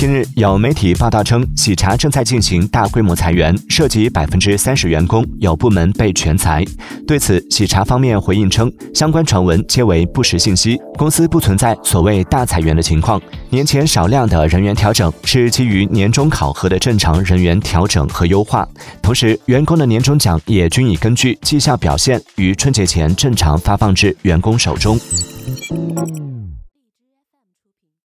近日，有媒体报道称，喜茶正在进行大规模裁员，涉及百分之三十员工，有部门被全裁。对此，喜茶方面回应称，相关传闻皆为不实信息，公司不存在所谓大裁员的情况。年前少量的人员调整是基于年终考核的正常人员调整和优化，同时员工的年终奖也均已根据绩效表现于春节前正常发放至员工手中。